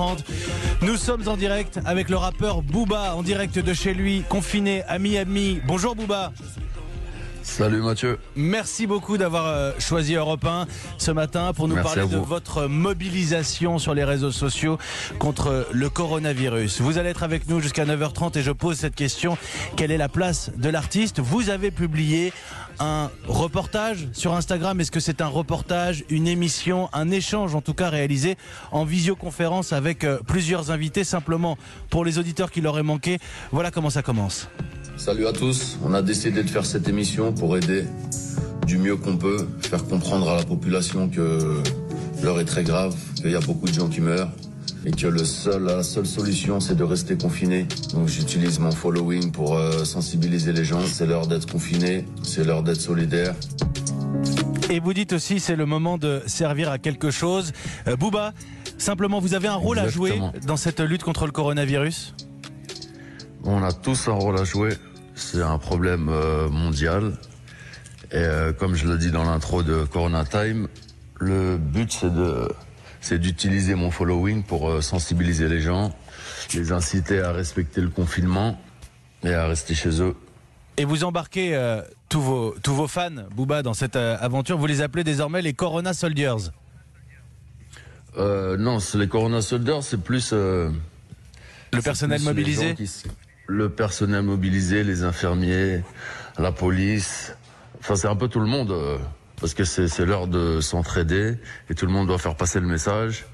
9h30. Nous sommes en direct avec le rappeur Booba, en direct de chez lui, confiné à Miami. Bonjour Booba. Salut Mathieu. Merci beaucoup d'avoir euh, choisi Europe 1 ce matin pour nous Merci parler de votre mobilisation sur les réseaux sociaux contre le coronavirus. Vous allez être avec nous jusqu'à 9h30 et je pose cette question. Quelle est la place de l'artiste? Vous avez publié un reportage sur Instagram? Est-ce que c'est un reportage, une émission, un échange en tout cas réalisé en visioconférence avec euh, plusieurs invités? Simplement pour les auditeurs qui l'auraient manqué Voilà comment ça commence. Salut à tous. On a décidé de faire cette émission pour aider du mieux qu'on peut, faire comprendre à la population que l'heure est très grave, qu'il y a beaucoup de gens qui meurent et que le seul, la seule solution c'est de rester confiné. Donc j'utilise mon following pour euh, sensibiliser les gens. C'est l'heure d'être confiné, c'est l'heure d'être solidaire. Et vous dites aussi c'est le moment de servir à quelque chose. Euh, Booba, simplement vous avez un rôle à jouer dans cette lutte contre le coronavirus? On a tous un rôle à jouer. C'est un problème euh, mondial. Et euh, comme je l'ai dit dans l'intro de Corona Time, le but c'est de c'est d'utiliser mon following pour euh, sensibiliser les gens, les inciter à respecter le confinement et à rester chez eux. et vous embarquez euh, tous, vos, tous vos fans, Booba, dans cette euh, aventure. Vous les appelez désormais les Corona Soldiers. Euh, non, les Corona Soldiers, c'est plus Le personnel plus mobilisé qui Le personnel mobilisé, les infirmiers, la police. Enfin, c'est un peu tout le monde. Parce que c'est l'heure de s'entraider et tout le monde doit faire passer le message.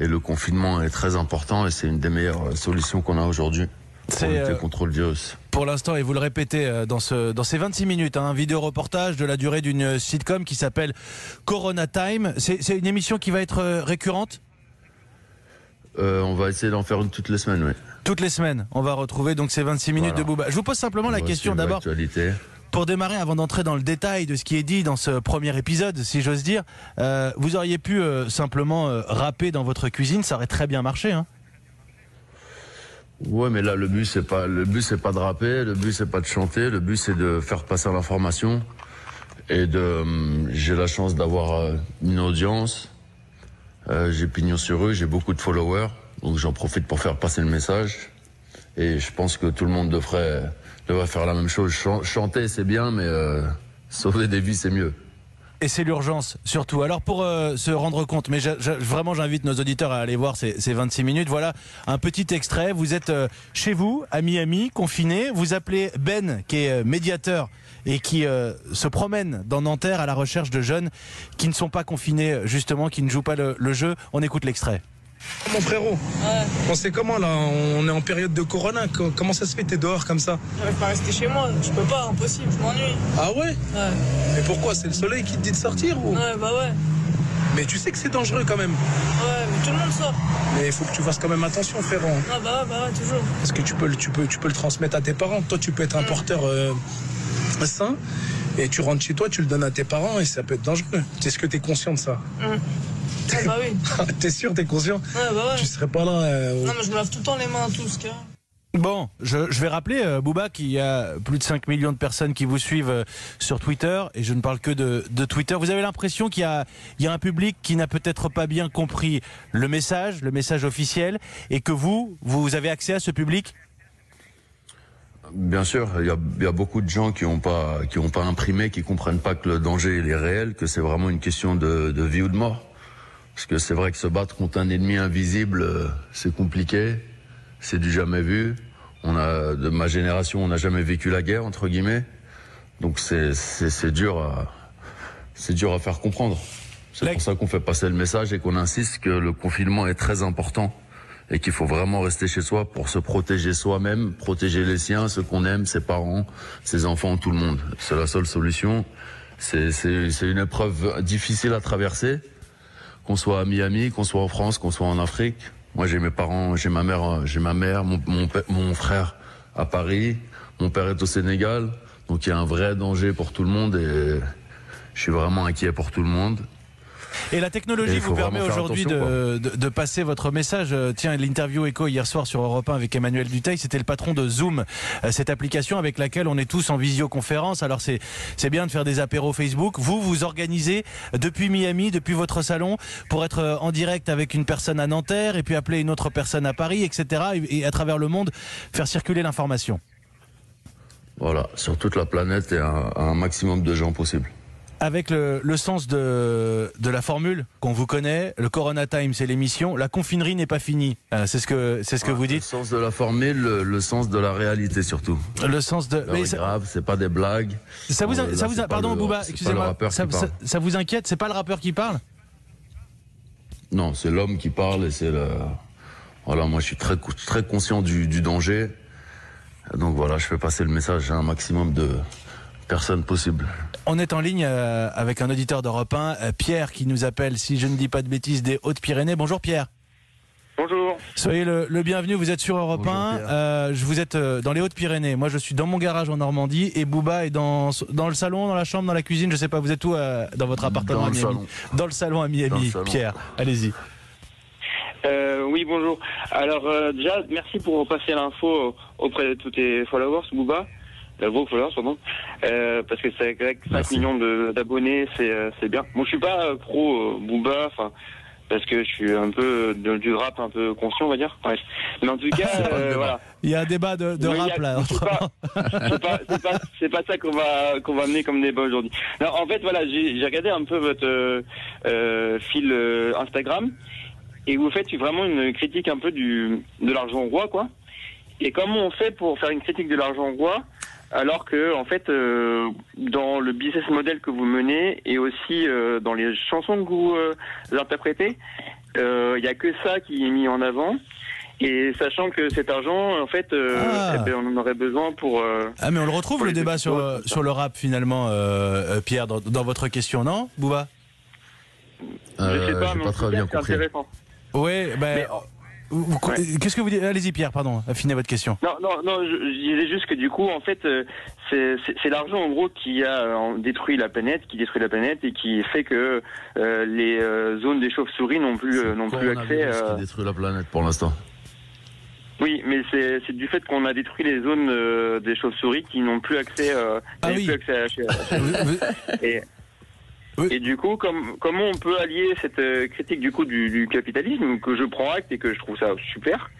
Et le confinement est très important et c'est une des meilleures euh, solutions qu'on a aujourd'hui pour lutter euh, contre le virus. Pour l'instant, et vous le répétez euh, dans, ce, dans ces 26 minutes, hein, un vidéo reportage de la durée d'une sitcom qui s'appelle Corona Time. C'est une émission qui va être récurrente? Euh, on va essayer d'en faire une toutes les semaines, oui. toutes les semaines. On va retrouver donc ces 26 minutes Voilà. de Booba. Je vous pose simplement la On question d'abord. Pour démarrer, avant d'entrer dans le détail de ce qui est dit dans ce premier épisode, si j'ose dire, euh, vous auriez pu euh, simplement euh, rapper dans votre cuisine, ça aurait très bien marché. Hein Ouais, mais là, le but, c'est pas, le but, c'est pas de rapper, le but, c'est pas de chanter, le but, c'est de faire passer l'information. Et hum, j'ai la chance d'avoir euh, une audience. J'ai pignon sur rue, j'ai beaucoup de followers. Donc, j'en profite pour faire passer le message. Et je pense que tout le monde devrait, devrait faire la même chose. Chan- chanter, c'est bien, mais euh, sauver des vies, c'est mieux. Et c'est l'urgence, surtout. Alors pour euh, se rendre compte, mais vraiment j'invite nos auditeurs à aller voir ces, ces 26 minutes. Voilà un petit extrait. Vous êtes euh, chez vous, à Miami, confiné. Vous appelez Ben, qui est médiateur et qui se promène dans Nanterre à la recherche de jeunes qui ne sont pas confinés, justement, qui ne jouent pas le, le jeu. On écoute l'extrait. Mon frérot, on sait comment là On est en période de corona. Co- Comment ça se fait T'es dehors comme ça? J'arrive pas à rester chez moi, je peux pas, impossible, je m'ennuie. Ah ouais? Ouais, Mais pourquoi? C'est le soleil qui te dit de sortir ou? Ouais, bah ouais. Mais tu sais que c'est dangereux quand même. Ouais, mais tout le monde sort. Mais il faut que tu fasses quand même attention, frérot. Ah bah ouais, bah ouais, toujours. Parce que tu peux, le- tu peux, tu peux le transmettre à tes parents. Toi, tu peux être un porteur euh, sain. Et tu rentres chez toi, tu le donnes à tes parents et ça peut être dangereux. Est-ce que t'es conscient de ça Ouais, bah oui. T'es sûr, t'es conscient Ouais, bah ouais. Tu serais pas là. euh, Non, mais je me lave tout le temps les mains, tout ce a. Bon, je, je vais rappeler, euh, Booba, qu'il y a plus de 5 millions de personnes qui vous suivent euh, sur Twitter, et je ne parle que de, de Twitter. Vous avez l'impression qu'il y a, il y a un public qui n'a peut-être pas bien compris le message, le message officiel, et que vous, vous avez accès à ce public? Bien sûr, il y a, il y a beaucoup de gens qui n'ont pas, qui ont pas imprimé, qui comprennent pas que le danger il est réel, que c'est vraiment une question de, de vie ou de mort. Parce que c'est vrai que se battre contre un ennemi invisible, euh, c'est compliqué, c'est du jamais vu. On a, de ma génération, on n'a jamais vécu la guerre entre guillemets, donc c'est, dur à, c'est dur à faire comprendre. C'est pour ça qu'on fait passer le message et qu'on insiste que le confinement est très important et qu'il faut vraiment rester chez soi pour se protéger soi-même, protéger les siens, ceux qu'on aime, ses parents, ses enfants, tout le monde. C'est la seule solution. C'est une épreuve difficile à traverser, qu'on soit à Miami, qu'on soit en France, qu'on soit en Afrique. Moi, j'ai mes parents, j'ai ma mère, j'ai ma mère, mon, mon frère à Paris, mon père est au Sénégal, donc il y a un vrai danger pour tout le monde et je suis vraiment inquiet pour tout le monde. Et la technologie vous permet aujourd'hui de, de, de passer votre message. Euh, Tiens, l'interview écho hier soir sur Europe 1 avec Emmanuel Duteil, c'était le patron de Zoom, euh, cette application avec laquelle on est tous en visioconférence. Alors c'est c'est bien de faire des apéros Facebook. Vous vous organisez depuis Miami, depuis votre salon, pour être euh, en direct avec une personne à Nanterre et puis appeler une autre personne à Paris, etc. Et, et à travers le monde faire circuler l'information. Voilà, sur toute la planète et un, un maximum de gens possible. Avec le, le sens de, de la formule qu'on vous connaît, le Corona Time, c'est l'émission. La confinerie n'est pas finie. Euh, c'est ce que c'est ce que vous Le dites. sens de la formule, le, le sens de la réalité surtout. Le sens de. Mais est ça, grave, c'est pas des blagues. ça vous, ça vous, c'est pardon, le- Bouba, c'est le excusez-moi. Ça, qui ça- parle. ça vous inquiète C'est pas le rappeur qui parle? Non, c'est l'homme qui parle et c'est le. Voilà, moi je suis très, très conscient du, du danger. Donc voilà, je fais passer le message à un maximum de personnes possibles. On est en ligne euh, avec un auditeur d'Europe 1, euh, Pierre, qui nous appelle, si je ne dis pas de bêtises, des Hautes-Pyrénées. Bonjour Pierre. Bonjour. Soyez le, le bienvenu, vous êtes sur Europe Bonjour, 1. Pierre. Euh, je vous êtes dans les Hautes-Pyrénées. Moi, je suis dans mon garage en Normandie et Bouba est dans, dans le salon, dans la chambre, dans la cuisine. Je sais pas, vous êtes où euh, dans votre appartement Dans à le Miami salon. Dans le salon à Miami. salon. Pierre, allez-y. Euh, oui, bonjour. Alors euh, déjà, merci pour passer l'info auprès de tous tes followers, Booba. Vos followers, pardon. Euh, parce que c'est avec 5 Merci. millions de- d'abonnés, c'est euh, c'est bien. Moi, je suis pas euh, pro euh, Booba, enfin parce que je suis un peu de- du rap un peu conscient, on va dire. Bref. Mais en tout cas, euh, voilà. Il y a un débat de, de a- rap là. c'est pas- c'est pas, pas, pas ça qu'on va, qu'on va amener comme débat aujourd'hui. En fait, voilà, j'ai j'ai regardé un peu votre euh, euh, fil Instagram et vous faites vraiment une critique un peu du, de l'argent roi, quoi. Et comment on fait pour faire une critique de l'argent roi alors que, en fait, euh, dans le business model que vous menez et aussi euh, dans les chansons que vous euh, interprétez, euh, il y a que ça qui est mis en avant. Et sachant que cet argent, en fait, euh, Ah. eh ben, on en aurait besoin pour. euh, Ah mais on le retrouve le débat sur, sur le rap finalement, euh, euh, Pierre, dans, dans votre question, non, Bouba? Je sais pas, mais pas très bien c'est compris. intéressant. Oui, ben. Vous- Ouais. Qu'est-ce que vous dites? Allez-y, Pierre, pardon, affinez votre question. Non, non, non, je, je disais juste que du coup, en fait, euh, c'est l'argent en gros qui a euh, détruit la planète, qui détruit la planète et qui fait que euh, les euh, zones des chauves-souris n'ont plus, euh, n'ont plus accès. Euh, qui détruit la planète pour l'instant? Oui, mais c'est du fait qu'on a détruit les zones euh, des chauves-souris qui n'ont plus accès, euh, Ah n'avaient oui. plus accès à, vous- et, Oui. et du coup, comme, comment on peut allier cette euh, critique du coup du, du capitalisme que je prends acte et que je trouve ça super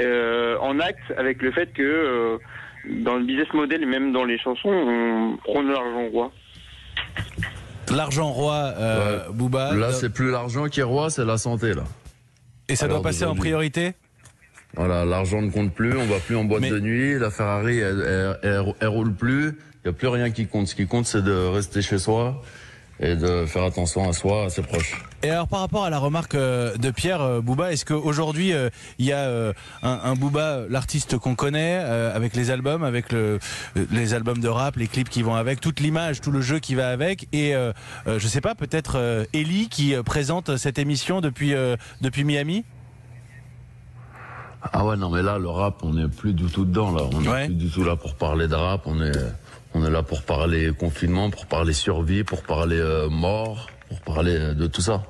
euh, en acte avec le fait que euh, dans le business model et même dans les chansons, on prône l'argent roi. L'argent roi, euh, Bouba. Là, c'est plus l'argent qui est roi, c'est la santé, là. et ça doit passer en priorité? Voilà, l'argent ne compte plus, on va plus en boîte Mais- de nuit, la Ferrari, elle, elle- elle- elle roule plus, il n'y a plus rien qui compte. Ce qui compte, c'est de rester chez soi et de faire attention à soi, à ses proches. Et alors par rapport à la remarque euh, de Pierre euh, Bouba, est-ce qu'aujourd'hui euh, il y a un, un Bouba, l'artiste qu'on connaît, avec les albums, avec le, les albums de rap, les clips qui vont avec, toute l'image, tout le jeu qui va avec, et je sais pas, peut-être Ellie qui présente cette émission depuis depuis Miami? Ah ouais, non, mais là, le rap, on n'est plus du tout dedans, là. On n'est Ouais. plus du tout là pour parler de rap, on est, on est là pour parler confinement, pour parler survie, pour parler euh, mort, pour parler euh, de tout ça.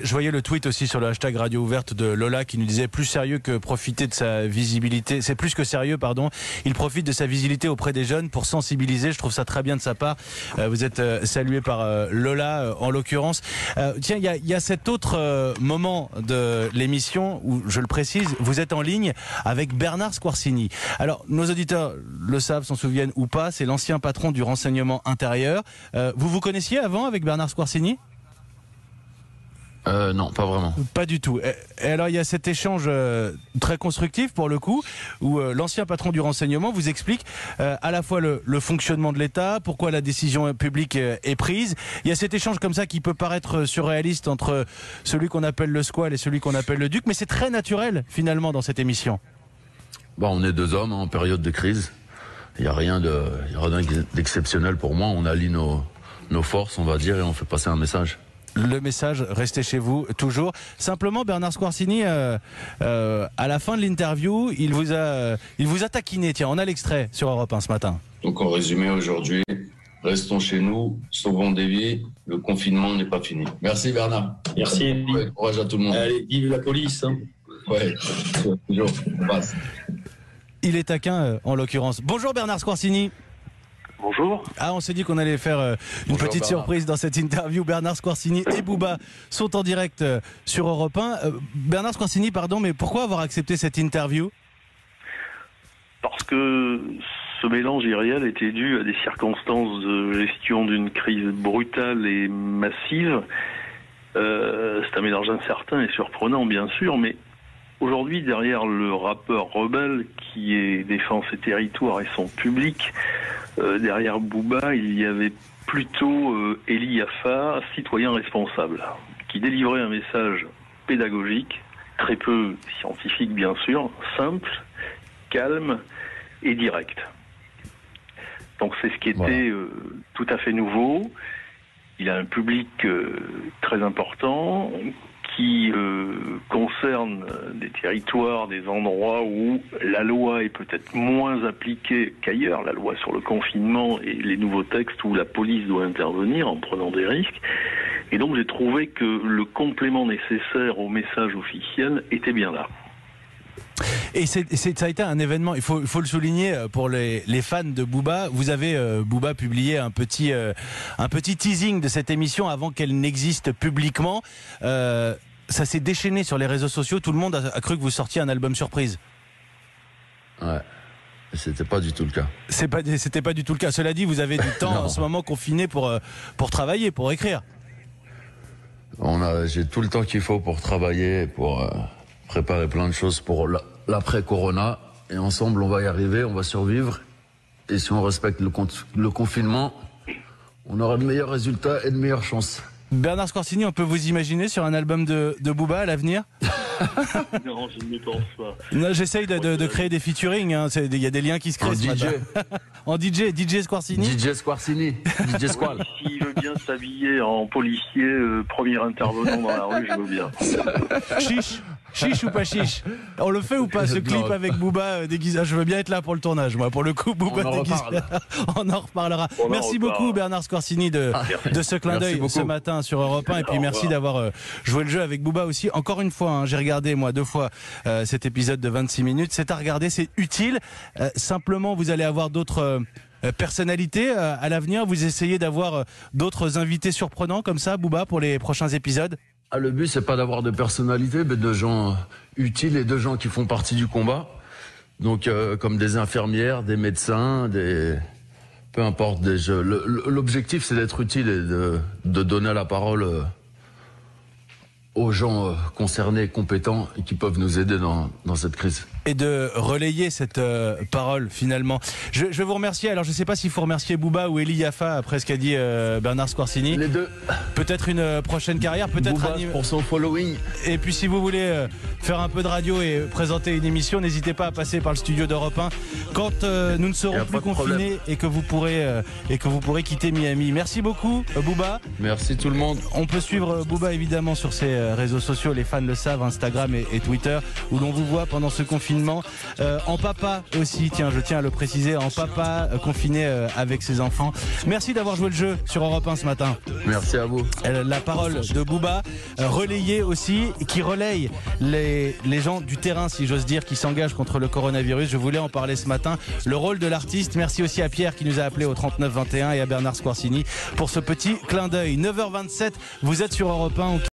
Je voyais le tweet aussi sur le hashtag Radio Ouverte de Lola qui nous disait plus sérieux que profiter de sa visibilité. C'est plus que sérieux, pardon. Il profite de sa visibilité auprès des jeunes pour sensibiliser. Je trouve ça très bien de sa part. Euh, vous êtes euh, salué par euh, Lola en l'occurrence. Tiens, il y a, y a cet autre moment de l'émission où, je le précise, vous êtes en ligne avec Bernard Squarcini. Alors, nos auditeurs le savent, s'en souviennent ou pas, c'est l'ancien patron du renseignement intérieur. Vous vous connaissiez avant avec Bernard Squarcini? Euh, non, pas vraiment. Pas du tout. Et alors il y a cet échange euh, très constructif pour le coup, où euh, l'ancien patron du renseignement vous explique à la fois le, le fonctionnement de l'État, pourquoi la décision publique est prise. Il y a cet échange comme ça qui peut paraître surréaliste entre celui qu'on appelle le squal et celui qu'on appelle le duc, mais c'est très naturel finalement dans cette émission. Bon, on est deux hommes en période de crise. Il n'y a rien de, d'exceptionnel pour moi. On allie nos, nos forces, on va dire, et on fait passer un message. Le message, restez chez vous toujours. Simplement, Bernard Squarcini, euh, euh, à la fin de l'interview, il vous a, il vous a taquiné. Tiens, on a l'extrait sur Europe 1 ce matin. Donc en résumé, aujourd'hui, restons chez nous, sauvons des vies. Le confinement n'est pas fini. Merci Bernard. Merci. Ouais, courage à tout le monde. Allez, vive la police. hein. Ouais, toujours. On passe. Il est taquin euh, en l'occurrence. Bonjour Bernard Squarcini. Bonjour. Ah, on s'est dit qu'on allait faire euh, une Bonjour, petite Bernard. surprise dans cette interview. Bernard Squarcini et Booba sont en direct euh, sur Europe 1. Euh, Bernard Squarcini, pardon, mais pourquoi avoir accepté cette interview? Parce que ce mélange irréel était dû à des circonstances de gestion d'une crise brutale et massive. Euh, c'est un mélange incertain et surprenant, bien sûr, mais aujourd'hui, derrière le rappeur rebelle qui est défend ses territoires et son public, euh, derrière Booba, il y avait plutôt euh, Eli Yaffa, citoyen responsable, qui délivrait un message pédagogique, très peu scientifique bien sûr, simple, calme et direct. Donc c'est ce qui était Voilà. euh, tout à fait nouveau. Il a un public euh, très important qui euh, concerne des territoires, des endroits où la loi est peut-être moins appliquée qu'ailleurs, la loi sur le confinement et les nouveaux textes où la police doit intervenir en prenant des risques. Et donc j'ai trouvé que le complément nécessaire au message officiel était bien là. Et ça a été un événement, il faut, il faut le souligner euh, pour les, les fans de Booba. Vous avez, euh, Booba, publié un petit, euh, un petit teasing de cette émission avant qu'elle n'existe publiquement. Euh, ça s'est déchaîné sur les réseaux sociaux. Tout le monde a, a cru que vous sortiez un album surprise. Ouais. C'était pas du tout le cas. C'est pas, c'était pas du tout le cas. Cela dit, vous avez du temps en ce moment confiné pour, pour travailler, pour écrire. On a, j'ai tout le temps qu'il faut pour travailler, pour préparer plein de choses pour la- l'après-corona. Et ensemble, on va y arriver, on va survivre. Et si on respecte le, con- le confinement, on aura de meilleurs résultats et de meilleures chances. Bernard Scorsini, on peut vous imaginer sur un album de, de Booba à l'avenir? Non, je ne pense pas. Non, J'essaye de, de- de créer des featuring. hein. Il y a des liens qui se créent En DJ. En DJ, DJ Squarcini. DJ Squarcini, DJ Squall. S'il veut bien s'habiller en policier, euh, premier intervenant dans la rue, je veux bien. Chiche Chiche ou pas chiche On le fait ou pas ce clip avec Booba euh, déguisé Ah, Je veux bien être là pour le tournage, moi. Pour le coup, Booba On déguisé. On en reparlera. On en merci reparle. beaucoup Bernard Scorsini de, de ce clin d'œil ce matin sur Europe 1 et puis merci d'avoir euh, joué le jeu avec Booba aussi. Encore une fois, hein, j'ai regardé moi deux fois euh, cet épisode de 26 minutes. C'est à regarder, c'est utile. Euh, simplement, vous allez avoir d'autres euh, personnalités euh, à l'avenir. Vous essayez d'avoir d'autres invités surprenants comme ça, Booba, pour les prochains épisodes. Ah, le but, c'est pas d'avoir de personnalité, mais de gens euh, utiles et de gens qui font partie du combat. Donc, euh, comme des infirmières, des médecins, des peu importe. L'objectif, c'est d'être utile et de, donner la parole euh, aux gens concernés, compétents qui peuvent nous aider dans cette crise. Et de relayer cette euh, parole finalement. Je, je vous remercier. Alors je ne sais pas s'il faut remercier Booba ou Eli Yaffa après ce qu'a dit euh, Bernard Scorsini. Les deux, Peut-être une euh, prochaine carrière, peut-être Booba anim- pour son following. Et puis si vous voulez euh, faire un peu de radio et présenter une émission, n'hésitez pas à passer par le studio d'Europe 1 quand nous ne serons plus problème. confinés et que vous pourrez et que vous pourrez quitter Miami. Merci beaucoup Booba. Merci tout le monde. On peut suivre Booba évidemment sur ses réseaux sociaux, les fans le savent, Instagram et, et Twitter, où l'on vous voit pendant ce confinement. Euh, en papa aussi, tiens, je tiens à le préciser, en papa euh, confiné euh, avec ses enfants. Merci d'avoir joué le jeu sur Europe 1 ce matin. Merci à vous. La parole de Booba, relayée aussi, qui relaye les, les gens du terrain, si j'ose dire, qui s'engagent contre le coronavirus. Je voulais en parler ce matin. Le rôle de l'artiste. Merci aussi à Pierre qui nous a appelé au 3921 et à Bernard Squarcini pour ce petit clin d'œil. 9h27, vous êtes sur Europe 1.